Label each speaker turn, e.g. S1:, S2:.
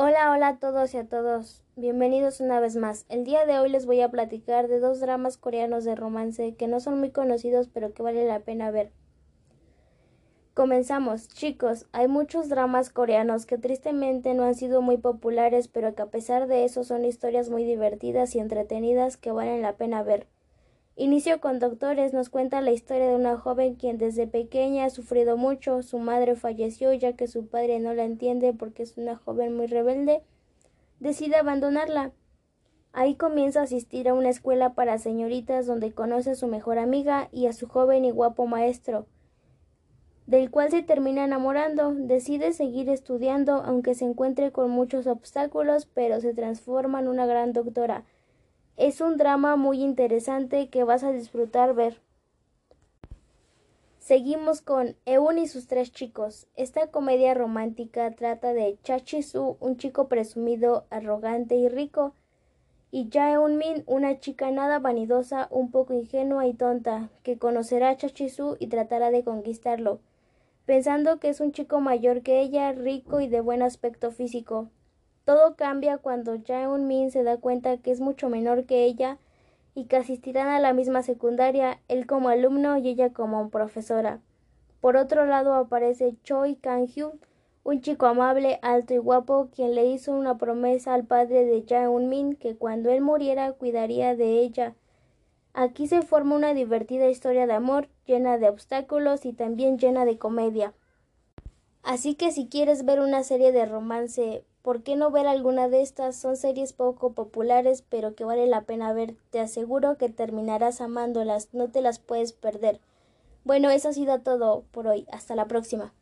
S1: Hola, hola a todos y a todos. Bienvenidos una vez más. El día de hoy les voy a platicar de dos dramas coreanos de romance que no son muy conocidos pero que vale la pena ver. Comenzamos. Chicos, hay muchos dramas coreanos que tristemente no han sido muy populares pero que a pesar de eso son historias muy divertidas y entretenidas que valen la pena ver. Inicio con Doctores nos cuenta la historia de una joven quien desde pequeña ha sufrido mucho, su madre falleció ya que su padre no la entiende porque es una joven muy rebelde, decide abandonarla. Ahí comienza a asistir a una escuela para señoritas donde conoce a su mejor amiga y a su joven y guapo maestro, del cual se termina enamorando, decide seguir estudiando aunque se encuentre con muchos obstáculos, pero se transforma en una gran doctora. Es un drama muy interesante que vas a disfrutar ver. Seguimos con Eun y sus tres chicos. Esta comedia romántica trata de Chachi-su, un chico presumido, arrogante y rico, y Jae-un-min, una chica nada vanidosa, un poco ingenua y tonta, que conocerá a Chachi-su y tratará de conquistarlo, pensando que es un chico mayor que ella, rico y de buen aspecto físico. Todo cambia cuando Jaeun Min se da cuenta que es mucho menor que ella y que asistirán a la misma secundaria, él como alumno y ella como profesora. Por otro lado aparece Choi Kang-hyun, un chico amable, alto y guapo, quien le hizo una promesa al padre de Jaeun Min que cuando él muriera cuidaría de ella. Aquí se forma una divertida historia de amor, llena de obstáculos y también llena de comedia. Así que si quieres ver una serie de romance ¿Por qué no ver alguna de estas? Son series poco populares, pero que vale la pena ver. Te aseguro que terminarás amándolas, no te las puedes perder. Bueno, eso ha sido todo por hoy. Hasta la próxima.